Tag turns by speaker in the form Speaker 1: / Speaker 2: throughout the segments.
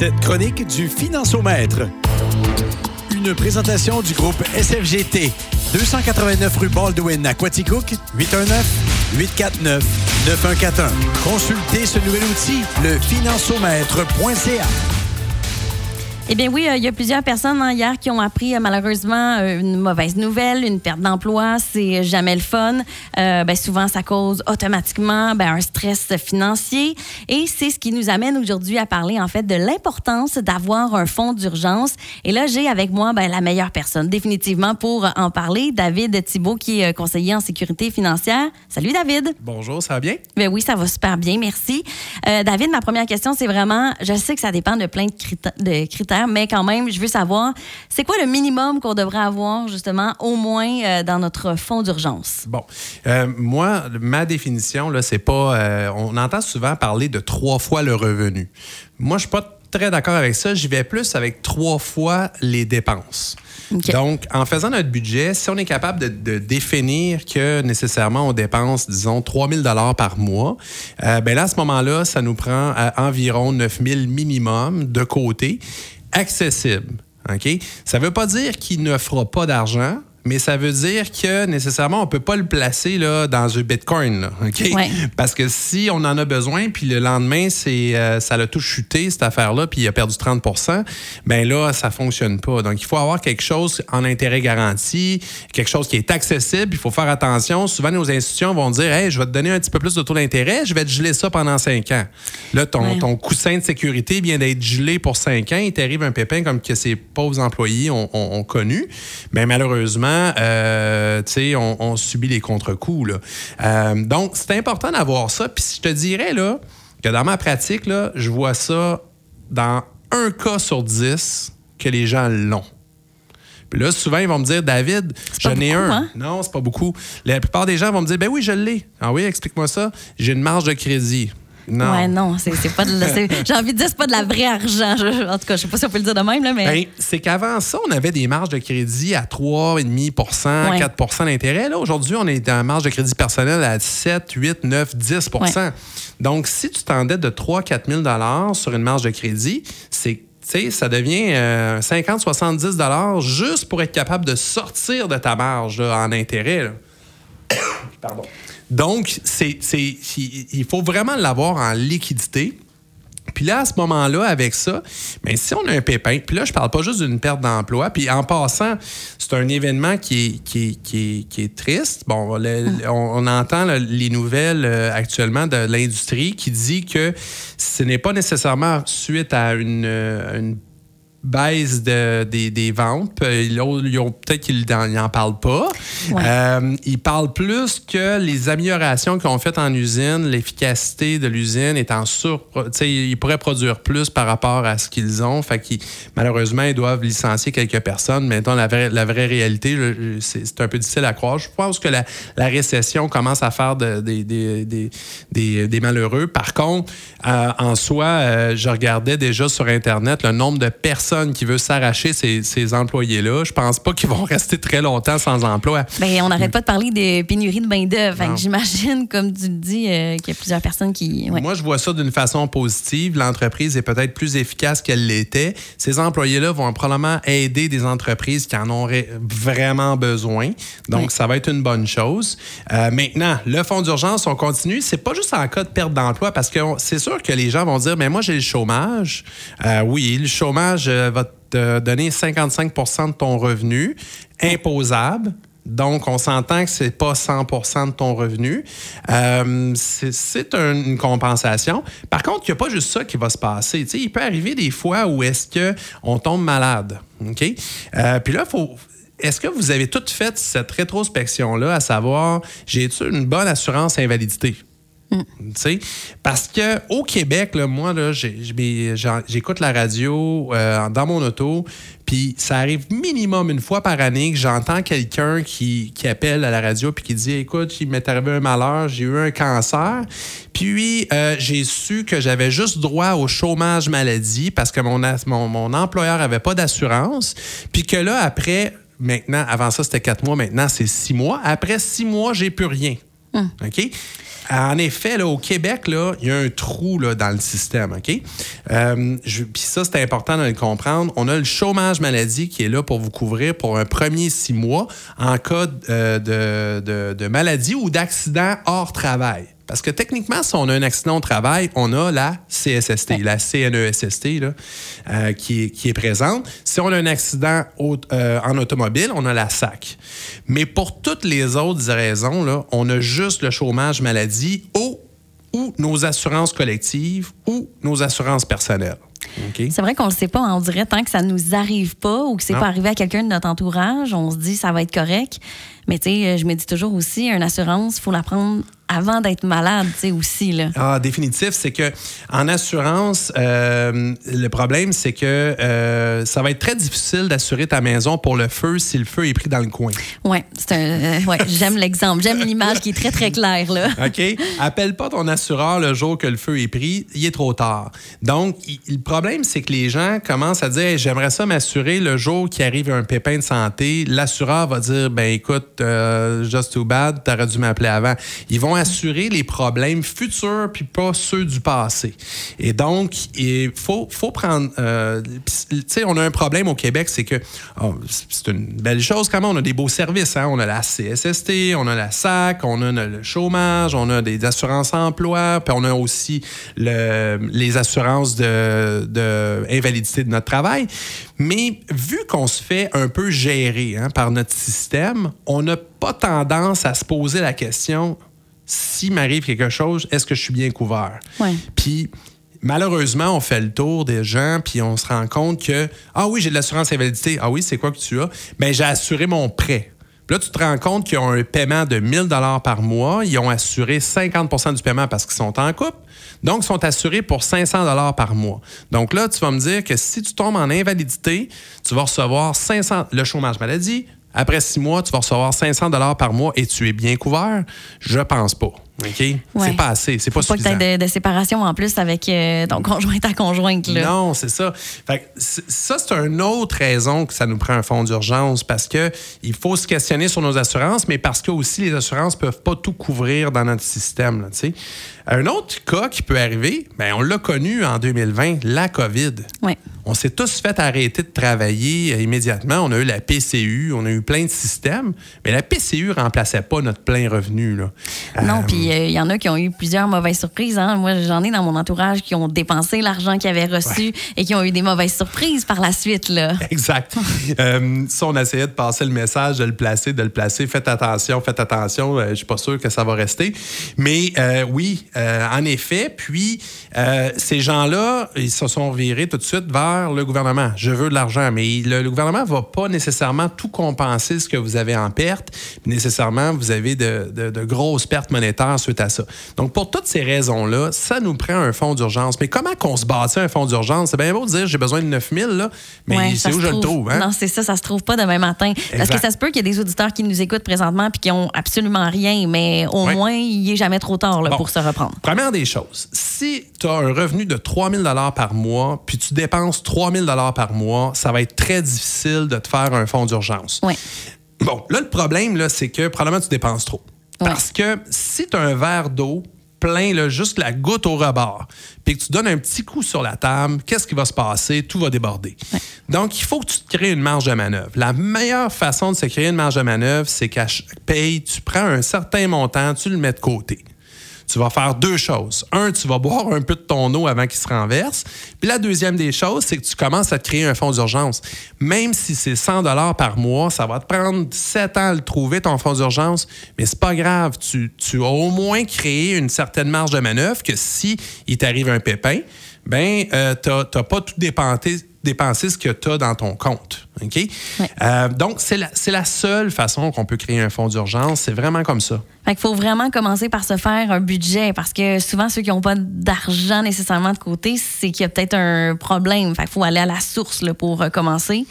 Speaker 1: Cette chronique du Financiomètre. Une présentation du groupe SFGT. 289 rue Baldwin à Quaticook, 819-849-9141. Consultez ce nouvel outil, le financiomètre.ca.
Speaker 2: Eh bien oui, euh, il y a plusieurs personnes hein, hier qui ont appris euh, malheureusement euh, une mauvaise nouvelle, une perte d'emploi. C'est jamais le fun. ben, souvent, ça cause automatiquement ben, un stress financier. Et c'est ce qui nous amène aujourd'hui à parler en fait de l'importance d'avoir un fonds d'urgence. Et là, j'ai avec moi ben, la meilleure personne définitivement pour en parler, David Thibault, qui est conseiller en sécurité financière. Salut David.
Speaker 3: Bonjour, ça va bien?
Speaker 2: Ben oui, ça va super bien, merci. David, ma première question, c'est vraiment, je sais que ça dépend de plein de critères mais quand même, je veux savoir, c'est quoi le minimum qu'on devrait avoir justement au moins euh, dans notre fonds d'urgence?
Speaker 3: Bon, euh, moi, ma définition, là, c'est pas. Euh, on entend souvent parler de trois fois le revenu. Moi, je suis pas très d'accord avec ça. J'y vais plus avec trois fois les dépenses. Donc, en faisant notre budget, si on est capable de, définir que nécessairement on dépense, disons, 3 000 par mois, ben là, à ce moment-là, ça nous prend environ 9 000 minimum de côté accessible. Ça ne veut pas dire qu'il ne fera pas d'argent, mais ça veut dire que nécessairement, on ne peut pas le placer là, dans un Bitcoin. OK? Parce que si on en a besoin, puis le lendemain, c'est, euh, ça l'a tout chuté, cette affaire-là, puis il a perdu 30 bien là, ça ne fonctionne pas. Donc, il faut avoir quelque chose en intérêt garanti, quelque chose qui est accessible. Il faut faire attention. Souvent, nos institutions vont dire Hey, je vais te donner un petit peu plus de taux d'intérêt, je vais te geler ça pendant 5 ans. Là, ton, ton coussin de sécurité vient d'être gelé pour 5 ans. Il t'arrive un pépin comme que ces pauvres employés ont, ont connu. Mais malheureusement, euh, on, subit les contre-coups. Euh, donc, c'est important d'avoir ça. Puis je te dirais là, que dans ma pratique, là, je vois ça dans un cas sur dix que les gens l'ont. Puis là, souvent, ils vont me dire, David, j'en ai un. Hein? Non, c'est pas beaucoup. La plupart des gens vont me dire, ben oui, je l'ai. Ah oui, explique-moi ça. J'ai une marge de crédit.
Speaker 2: Non. Ouais, non, c'est pas de J'ai envie de dire, c'est pas de la vraie argent. en tout cas, je sais pas si on peut le dire de même, là, mais.
Speaker 3: Ben, c'est qu'avant ça, on avait des marges de crédit à 3,5% 4% d'intérêt. Là, aujourd'hui, on est dans marge de crédit personnel à 7, 8, 9, 10% Donc, si tu t'endettes de 3 4 000 sur une marge de crédit, c'est ça devient 50-70 euh, juste pour être capable de sortir de ta marge en intérêt. Pardon. Donc, c'est, il faut vraiment l'avoir en liquidité. Puis là, à ce moment-là, avec ça, bien, si on a un pépin, puis là, je parle pas juste d'une perte d'emploi, puis en passant, c'est un événement qui est, qui est, triste. Bon, on, entend les nouvelles euh, actuellement de l'industrie qui dit que ce n'est pas nécessairement suite à une, une baisse de, des, des, ventes. Ils ont, peut-être qu'ils n'en parlent pas. Euh, ils parlent plus que les améliorations qu'ils ont faites en usine, l'efficacité de l'usine est en sur... Ils pourraient produire plus par rapport à ce qu'ils ont. Fait qu'ils, malheureusement, ils doivent licencier quelques personnes. Mais la vraie, la vraie réalité, c'est un peu difficile à croire. Je pense que la, la récession commence à faire de, des, des, des, malheureux. Par contre, euh, en soi, euh, je regardais déjà sur Internet le nombre de personnes qui veut s'arracher ces, employés-là, je pense pas qu'ils vont rester très longtemps sans emploi.
Speaker 2: Bien, on n'arrête pas de parler des pénuries de main-d'œuvre. J'imagine, comme tu le dis, euh, qu'il y a plusieurs personnes qui.
Speaker 3: Moi, je vois ça d'une façon positive. L'entreprise est peut-être plus efficace qu'elle l'était. Ces employés-là vont probablement aider des entreprises qui en auraient vraiment besoin. Donc, ça va être une bonne chose. Euh, maintenant, le fonds d'urgence, on continue. C'est pas juste en cas de perte d'emploi parce que c'est sûr que les gens vont dire, mais moi, j'ai le chômage. Euh, oui, le chômage va te donner 55% de ton revenu imposable. Donc, on s'entend que c'est pas 100% de ton revenu. Euh, c'est une compensation. Par contre, il n'y a pas juste ça qui va se passer. il peut arriver des fois où est-ce qu'on tombe malade. Euh, puis là, faut, est-ce que vous avez tout fait cette rétrospection-là, à savoir, j'ai-tu une bonne assurance invalidité? Parce que au Québec, là, moi, là, j'écoute la radio euh, dans mon auto, puis ça arrive minimum une fois par année que j'entends quelqu'un qui, appelle à la radio puis qui dit Écoute, il m'est arrivé un malheur, j'ai eu un cancer. Puis euh, j'ai su que j'avais juste droit au chômage maladie parce que mon, mon, mon employeur n'avait pas d'assurance. Puis que là, après, maintenant, avant ça, c'était quatre mois, maintenant, c'est six mois. Après six mois, j'ai plus rien. Hum. OK? En effet, là, au Québec, il y a un trou là, dans le système. OK? Euh, Puis ça, c'est important de le comprendre. On a le chômage maladie qui est là pour vous couvrir pour un premier six mois en cas euh, de, de, de maladie ou d'accident hors travail. Parce que techniquement, si on a un accident au travail, on a la CSST, la CNESST, là, euh, qui, est, qui, est, présente. Si on a un accident au, euh, en automobile, on a la SAC. Mais pour toutes les autres raisons, là, on a juste le chômage maladie ou, ou nos assurances collectives ou nos assurances personnelles.
Speaker 2: Okay. C'est vrai qu'on ne le sait pas. On dirait tant que ça ne nous arrive pas ou que c'est pas arrivé à quelqu'un de notre entourage, on se dit ça va être correct. Mais tu sais, je me dis toujours aussi, une assurance, il faut la prendre avant d'être malade, tu sais, aussi. Là.
Speaker 3: Ah, définitif, c'est que en assurance, euh, le problème, c'est que euh, ça va être très difficile d'assurer ta maison pour le feu si le feu est pris dans le coin.
Speaker 2: Oui, c'est un, euh, ouais, j'aime l'exemple. J'aime l'image qui est très, très claire, là.
Speaker 3: OK? Appelle pas ton assureur le jour que le feu est pris, il est trop tard. Donc, le problème, c'est que les gens commencent à dire j'aimerais ça m'assurer le jour qu'il arrive un pépin de santé. L'assureur va dire ben écoute, just too bad, t'aurais dû m'appeler avant. Ils vont assurer les problèmes futurs puis pas ceux du passé. Et donc, il faut, faut prendre. Euh, tu sais, on a un problème au Québec, c'est que oh, c'est une belle chose quand même. On a des beaux services. Hein? On a la CSST, on a la SAC, on a le chômage, on a des assurances emploi, puis on a aussi le, les assurances de, de invalidité de notre travail. Mais vu qu'on se fait un peu gérer hein, par notre système, on n'a pas tendance à se poser la question s'il m'arrive quelque chose, est-ce que je suis bien couvert? Puis malheureusement, on fait le tour des gens, puis on se rend compte que, ah oui, j'ai de l'assurance invalidité. Ah oui, c'est quoi que tu as? Bien, j'ai assuré mon prêt. Puis là, tu te rends compte qu'ils ont un paiement de 1000 dollars par mois. Ils ont assuré 50% du paiement parce qu'ils sont en couple. Donc, ils sont assurés pour 500 dollars par mois. Donc là, tu vas me dire que si tu tombes en invalidité, tu vas recevoir 500 le chômage maladie, après six mois, tu vas recevoir 500 dollars par mois et tu es bien couvert? Je pense pas. OK? C'est pas assez. C'est pas Faut suffisant.
Speaker 2: pas que de, de, séparation en plus avec euh, ton conjoint ta conjointe. Là.
Speaker 3: Non, c'est ça. Fait ça, c'est une autre raison que ça nous prend un fonds d'urgence parce que il faut se questionner sur nos assurances, mais parce que aussi les assurances peuvent pas tout couvrir dans notre système. Là, un autre cas qui peut arriver, ben, on l'a connu en 2020, la COVID. On s'est tous fait arrêter de travailler euh, immédiatement. On a eu la PCU, on a eu plein de systèmes, mais la PCU remplaçait pas notre plein revenu. Là.
Speaker 2: Non, euh, puis il y en a qui ont eu plusieurs mauvaises surprises. Hein. Moi, j'en ai dans mon entourage qui ont dépensé l'argent qu'ils avaient reçu et qui ont eu des mauvaises surprises par la suite. Là.
Speaker 3: Exact. euh, si on essayait de passer le message, de le placer, de le placer, faites attention, faites attention, je suis pas sûr que ça va rester. Mais oui, en effet, puis ces gens-là, ils se sont virés tout de suite vers le gouvernement. Je veux de l'argent, mais le, gouvernement ne va pas nécessairement tout compenser ce que vous avez en perte. Nécessairement, vous avez de, grosses pertes monétaires suite à ça. Donc, pour toutes ces raisons-là, ça nous prend un fonds d'urgence. Mais comment qu'on se bâtit un fonds d'urgence? C'est bien beau de dire j'ai besoin de 9 000, là, mais c'est où je le trouve? Hein?
Speaker 2: Non, c'est ça, ça se trouve pas demain matin. Parce que ça se peut qu'il y ait des auditeurs qui nous écoutent présentement puis qui ont absolument rien, mais au moins, il est jamais trop tard pour se reprendre.
Speaker 3: Première des choses, si tu as un revenu de 3 000 par mois, puis tu dépenses 3 000 par mois, ça va être très difficile de te faire un fonds d'urgence.
Speaker 2: Oui.
Speaker 3: Bon, là, le problème, là, c'est que probablement tu dépenses trop. Parce que si tu as un verre d'eau plein, là, juste la goutte au rebord, puis que tu donnes un petit coup sur la table, qu'est-ce qui va se passer? Tout va déborder. Donc, il faut que tu te crées une marge de manœuvre. La meilleure façon de se créer une marge de manœuvre, c'est qu'à chaque paye, tu prends un certain montant, tu le mets de côté tu vas faire deux choses. Un, tu vas boire un peu de ton eau avant qu'il se renverse. Puis la deuxième des choses, c'est que tu commences à te créer un fonds d'urgence. Même si c'est 100 dollars par mois, ça va te prendre 7 ans à trouver, ton fonds d'urgence, mais c'est pas grave. Tu, tu, as au moins créé une certaine marge de manœuvre que si il t'arrive un pépin, ben euh, tu n'as pas tout dépensé, dépenser ce que tu as dans ton compte. OK? Euh, donc, c'est la, la, seule façon qu'on peut créer un fonds d'urgence. C'est vraiment comme ça.
Speaker 2: Il faut vraiment commencer par se faire un budget parce que souvent, ceux qui n'ont pas d'argent nécessairement de côté, c'est qu'il y a peut-être un problème. Il faut aller à la source là, pour euh, commencer.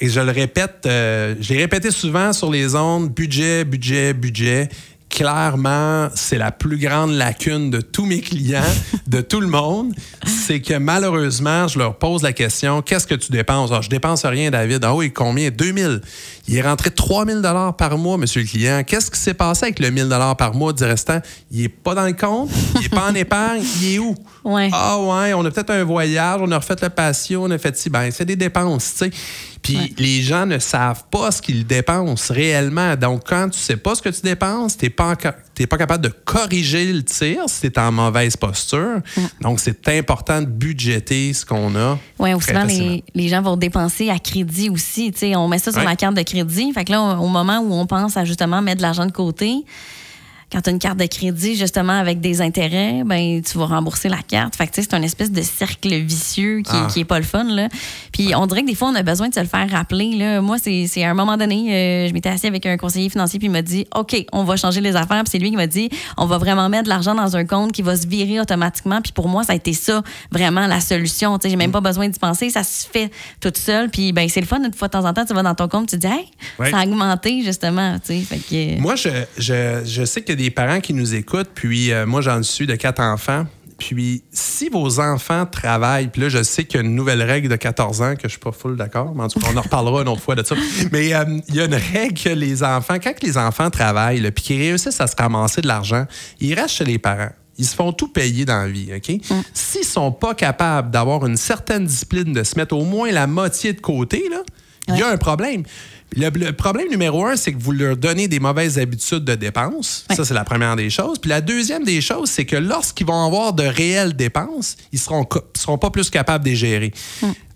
Speaker 3: Et je le répète, euh, j'ai répété souvent sur les ondes, budget, budget, budget clairement, c'est la plus grande lacune de tous mes clients, de tout le monde. C'est que malheureusement, je leur pose la question qu'est-ce que tu dépenses? Alors, Je dépense rien, David. Ah oui, combien? 2000. Il est rentré 3000 dollars par mois, monsieur le client. Qu'est-ce qui s'est passé avec le 1000 dollars par mois du restant? Il est pas dans le compte, il est pas en épargne, il est où?
Speaker 2: Ouais.
Speaker 3: Ah ouais, on a peut-être un voyage, on a refait le patio, on a fait ci. Ben, c'est des dépenses, tu sais. Puis les gens ne savent pas ce qu'ils dépensent réellement. Donc, quand tu sais pas ce que tu dépenses, tu n'es pas, capable de corriger le tir si tu es en mauvaise posture. Donc, c'est important de budgéter ce qu'on a.
Speaker 2: Oui, souvent, les, les, gens vont dépenser à crédit aussi. on met ça sur la carte de crédit. Fait que là, au moment où on pense à justement mettre de l'argent de côté, quand tu as une carte de crédit, justement, avec des intérêts, ben tu vas rembourser la carte. Fait que, c'est un espèce de cercle vicieux qui, ah. qui est pas le fun, là. Puis on dirait que des fois, on a besoin de se le faire rappeler, là. Moi, c'est à un moment donné, euh, je m'étais assis avec un conseiller financier, puis il m'a dit, OK, on va changer les affaires. Puis c'est lui qui m'a dit, on va vraiment mettre de l'argent dans un compte qui va se virer automatiquement. Puis pour moi, ça a été ça, vraiment, la solution. Tu sais, j'ai même pas besoin d'y penser. Ça se fait tout seul. Puis, ben c'est le fun. Une fois de temps en temps, tu vas dans ton compte, tu te dis, hey, ça a augmenté, justement. Tu sais, fait que...
Speaker 3: Moi, je, je, je sais que des parents qui nous écoutent, puis euh, moi, j'en suis de quatre enfants. Puis, si vos enfants travaillent, puis là, je sais qu'il y a une nouvelle règle de 14 ans que je suis pas full d'accord, mais en tout cas, on en reparlera une autre fois de ça. Mais euh, il y a une règle que les enfants, quand les enfants travaillent, puis qu'ils réussissent à se ramasser de l'argent, ils restent chez les parents. Ils se font tout payer dans la vie, OK? Mm. S'ils sont pas capables d'avoir une certaine discipline, de se mettre au moins la moitié de côté, là, il y a un problème. Le, problème numéro un, c'est que vous leur donnez des mauvaises habitudes de dépenses. Ça, c'est la première des choses. Puis la deuxième des choses, c'est que lorsqu'ils vont avoir de réelles dépenses, ils seront, seront pas plus capables de les gérer.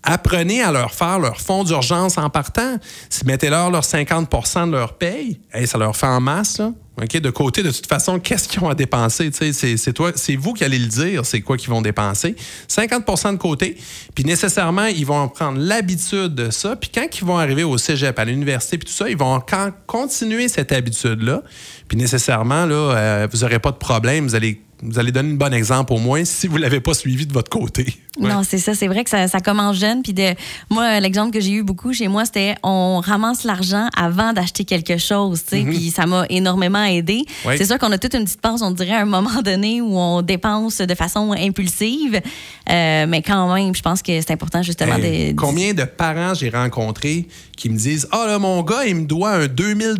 Speaker 3: Apprenez à leur faire leur fonds d'urgence en partant. Si mettez-leur leur 50% de leur paye, ça leur fait en masse. Là. De côté, de toute façon, qu'est-ce qu'ils ont à dépenser? C'est, toi, c'est vous qui allez le dire, c'est quoi qu'ils vont dépenser. 50% de côté, puis nécessairement, ils vont prendre l'habitude de ça. Puis quand ils vont arriver au cégep, à l'université, puis tout ça, ils vont continuer cette habitude-là. Puis nécessairement, là, euh, vous n'aurez pas de problème. Vous allez vous allez donner un bon exemple au moins si vous ne l'avez pas suivi de votre côté.
Speaker 2: Non, c'est ça. C'est vrai que ça, commence jeune. Puis de, moi, l'exemple que j'ai eu beaucoup chez moi, c'était on ramasse l'argent avant d'acheter quelque chose. Mm-hmm. Puis ça m'a énormément aidé. C'est sûr qu'on a toute une petite pense, on dirait, à un moment donné où on dépense de façon impulsive. Euh, mais quand même, je pense que c'est important justement de,
Speaker 3: Combien de parents j'ai rencontrés qui me disent Ah, là, mon gars, il me doit un 2000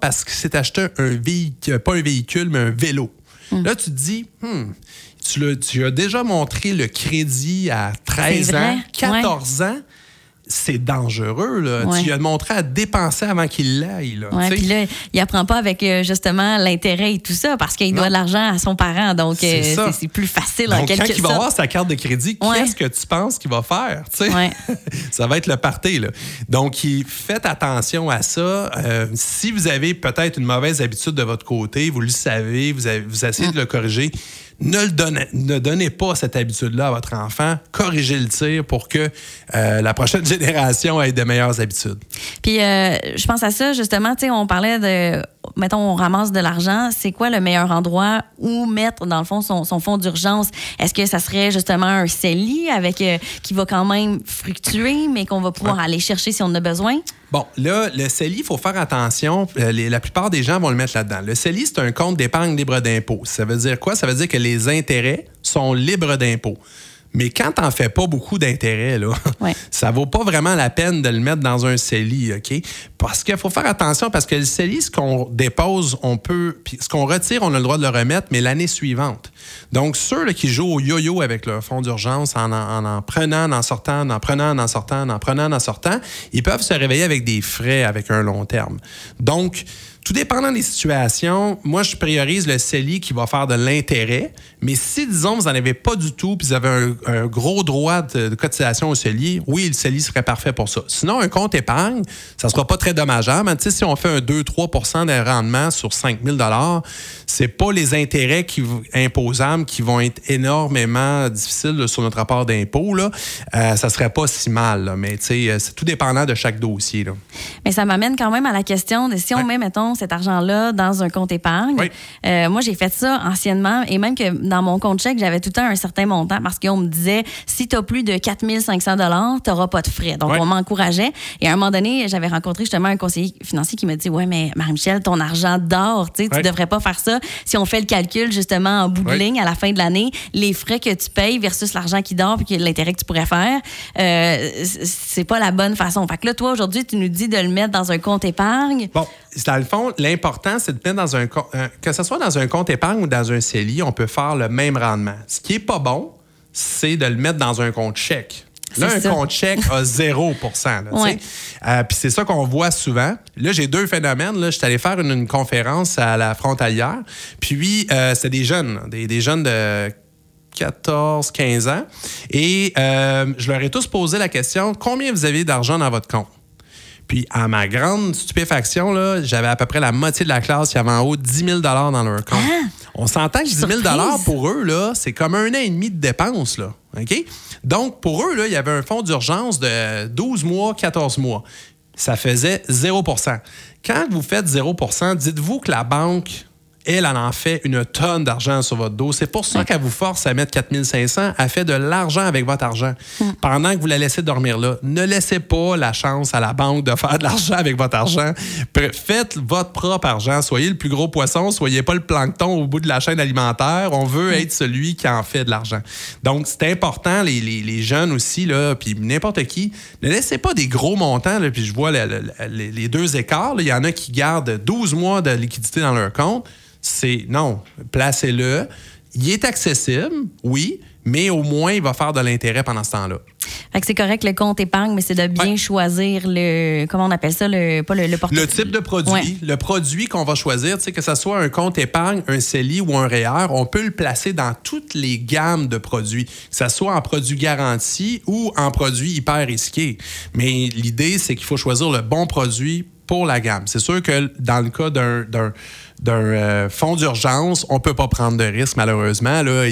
Speaker 3: parce qu'il s'est acheté un véhicule, pas un véhicule, mais un vélo. Mm. Là, tu te dis, hmm, tu, as déjà montré le crédit à 13 ans, 14 ans c'est dangereux. Là. Tu lui as montré à dépenser avant qu'il l'aille. Là,
Speaker 2: puis là, il apprend pas avec euh, justement l'intérêt et tout ça parce qu'il doit de l'argent à son parent. Donc, c'est euh, plus facile
Speaker 3: donc,
Speaker 2: en quelque
Speaker 3: Quand il va avoir sa carte de crédit, qu'est-ce que tu penses qu'il va faire? ça va être le party. Là. Donc, faites attention à ça. Euh, si vous avez peut-être une mauvaise habitude de votre côté, vous le savez, vous, avez, vous essayez de le corriger ne, le donnez, ne donnez pas cette habitude-là à votre enfant. Corrigez le tir pour que euh, la prochaine génération ait de meilleures habitudes.
Speaker 2: Puis, euh, je pense à ça, justement, tu sais, on parlait de, mettons, on ramasse de l'argent. C'est quoi le meilleur endroit où mettre, dans le fond, son, son fonds d'urgence? Est-ce que ça serait justement un CELI avec, euh, qui va quand même fructuer, mais qu'on va pouvoir aller chercher si on en a besoin?
Speaker 3: Bon, là, le CELI, il faut faire attention. la plupart des gens vont le mettre là-dedans. Le CELI, c'est un compte d'épargne libre d'impôt. Ça veut dire quoi? Ça veut dire que les intérêts sont libres d'impôts. Mais quand tu n'en fais pas beaucoup d'intérêts, là, ça vaut pas vraiment la peine de le mettre dans un CELI, OK? Parce qu'il faut faire attention parce que le CELI, ce qu'on dépose, on peut. Puis ce qu'on retire, on a le droit de le remettre, mais l'année suivante. Donc, ceux qui jouent au yo-yo avec leur fonds d'urgence en en, prenant, en sortant, en prenant, en sortant, en prenant, en sortant, ils peuvent se réveiller avec des frais avec un long terme. Donc, tout dépendant des situations, moi, je priorise le CELI qui va faire de l'intérêt. Mais si, disons, vous n'en avez pas du tout, puis vous avez un, gros droit de, cotisation au CELI, oui, le CELI serait parfait pour ça. Sinon, un compte épargne, ça ne sera pas très dommageable. Mais si on fait un 2-3% de rendement sur 5 000 c'est pas les intérêts qui, imposables qui vont être énormément difficiles sur notre rapport d'impôt. Là. Euh, ça serait pas si mal. Mais c'est tout dépendant de chaque dossier.
Speaker 2: Mais ça m'amène quand même à la question de si on met, mettons, cet argent-là dans un compte épargne. Euh, moi, j'ai fait ça anciennement et même que dans mon compte chèque, j'avais tout le temps un certain montant parce qu'on me disait si tu as plus de 4500 tu n'auras pas de frais. Donc, on m'encourageait. Et à un moment donné, j'avais rencontré justement un conseiller financier qui m'a dit Ouais, mais Marie-Michel, ton argent dort. Tu ne devrais pas faire ça. Si on fait le calcul justement en bout de ligne à la fin de l'année, les frais que tu payes versus l'argent qui dort puis l'intérêt que tu pourrais faire, euh, c'est pas la bonne façon. Fait que là, toi, aujourd'hui, tu nous dis de le mettre dans un compte épargne.
Speaker 3: Bon, dans le fond, l'important, c'est de mettre dans un compte, euh, que ce soit dans un compte épargne ou dans un CELI, on peut faire le même rendement. Ce qui est pas bon, c'est de le mettre dans un compte chèque. Là, un compte chèque a 0% euh, Puis c'est ça qu'on voit souvent. Là, j'ai deux phénomènes. Là, je suis allé faire une, conférence à la frontalière. Puis, euh, c'était des jeunes, des, des jeunes de 14, 15 ans. Et euh, je leur ai tous posé la question combien vous avez d'argent dans votre compte? Puis, à ma grande stupéfaction, j'avais à peu près la moitié de la classe qui avait en haut 10 000 dans leur compte. Ah! On s'entend que 10 000 pour eux, là, c'est comme un an et demi de dépenses. Là, OK? Donc, pour eux, là, il y avait un fonds d'urgence de 12 mois, 14 mois. Ça faisait 0% Quand vous faites 0% dites-vous que la banque elle, elle en fait une tonne d'argent sur votre dos. C'est pour ça qu'elle vous force à mettre 4500. Elle fait de l'argent avec votre argent. Hmm. Pendant que vous la laissez dormir là, ne laissez pas la chance à la banque de faire de l'argent avec votre argent. Faites votre propre argent. Soyez le plus gros poisson. Soyez pas le plancton au bout de la chaîne alimentaire. On veut hmm. être celui qui en fait de l'argent. Donc, c'est important, les, les, jeunes aussi, là, puis n'importe qui, ne laissez pas des gros montants. Là, puis je vois les, deux écarts. Il y en a qui gardent 12 mois de liquidité dans leur compte c'est non, placez-le. Il est accessible, oui, mais au moins, il va faire de l'intérêt pendant ce temps-là.
Speaker 2: Fait que c'est correct le compte épargne, mais c'est de bien choisir le. Comment on appelle ça? Le, pas le, le
Speaker 3: Le type de produit. Le produit qu'on va choisir, que ce soit un compte épargne, un CELI ou un REER, on peut le placer dans toutes les gammes de produits, que ce soit en produit garanti ou en produit hyper risqué. Mais l'idée, c'est qu'il faut choisir le bon produit pour la gamme. C'est sûr que dans le cas d'un d'un euh, fonds d'urgence, on peut pas prendre de risque, malheureusement. Là,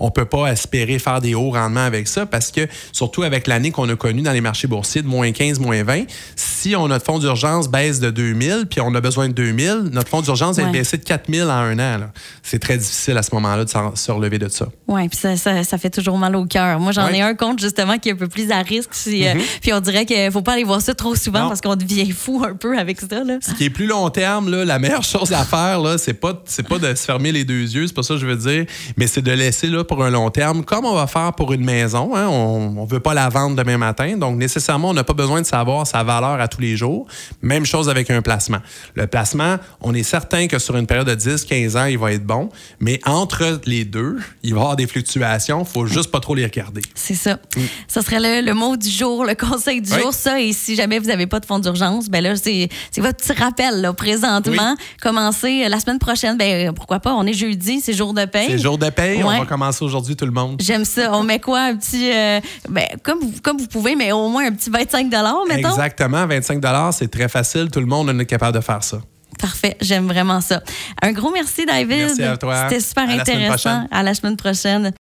Speaker 3: on peut pas espérer faire des hauts rendements avec ça parce que, surtout avec l'année qu'on a connue dans les marchés boursiers de moins 15, moins 20, si on, notre fonds d'urgence baisse de 2000 puis on a besoin de 2000, notre fonds d'urgence va baisser de 4000 en un an. C'est très difficile à ce moment-là de se relever de ça.
Speaker 2: Oui, puis ça, ça, fait toujours mal au cœur. Moi, j'en ai un compte justement qui est un peu plus à risque. Euh, mm-hmm. puis on dirait qu'il faut pas aller voir ça trop souvent parce qu'on devient fou un peu avec ça. Là.
Speaker 3: Ce qui est plus long terme, là, la meilleure chose à faire, c'est pas, c'est pas de se fermer les deux yeux, c'est pas ça que je veux dire, mais c'est de laisser là pour un long terme, comme on va faire pour une maison. Hein, on ne veut pas la vendre demain matin, donc nécessairement, on n'a pas besoin de savoir sa valeur à tous les jours. Même chose avec un placement. Le placement, on est certain que sur une période de 10-15 ans, il va être bon, mais entre les deux, il va y avoir des fluctuations, il faut juste pas trop les regarder.
Speaker 2: C'est ça. Mm. Ça serait le, mot du jour, le conseil du jour, ça, et si jamais vous n'avez pas de fonds d'urgence, ben là, c'est votre petit rappel, là, présentement. Commencez la semaine prochaine, ben, pourquoi pas? On est jeudi, c'est jour de paye.
Speaker 3: C'est jour de paye. On va commencer aujourd'hui, tout le monde.
Speaker 2: J'aime ça. On met quoi? Un petit. Euh, ben, comme, vous, comme vous pouvez, mais au moins un petit 25 mettons.
Speaker 3: Exactement. 25 c'est très facile. Tout le monde est capable de faire ça.
Speaker 2: Parfait, j'aime vraiment ça. Un gros merci, David.
Speaker 3: Merci à toi.
Speaker 2: C'était super intéressant. À la semaine prochaine.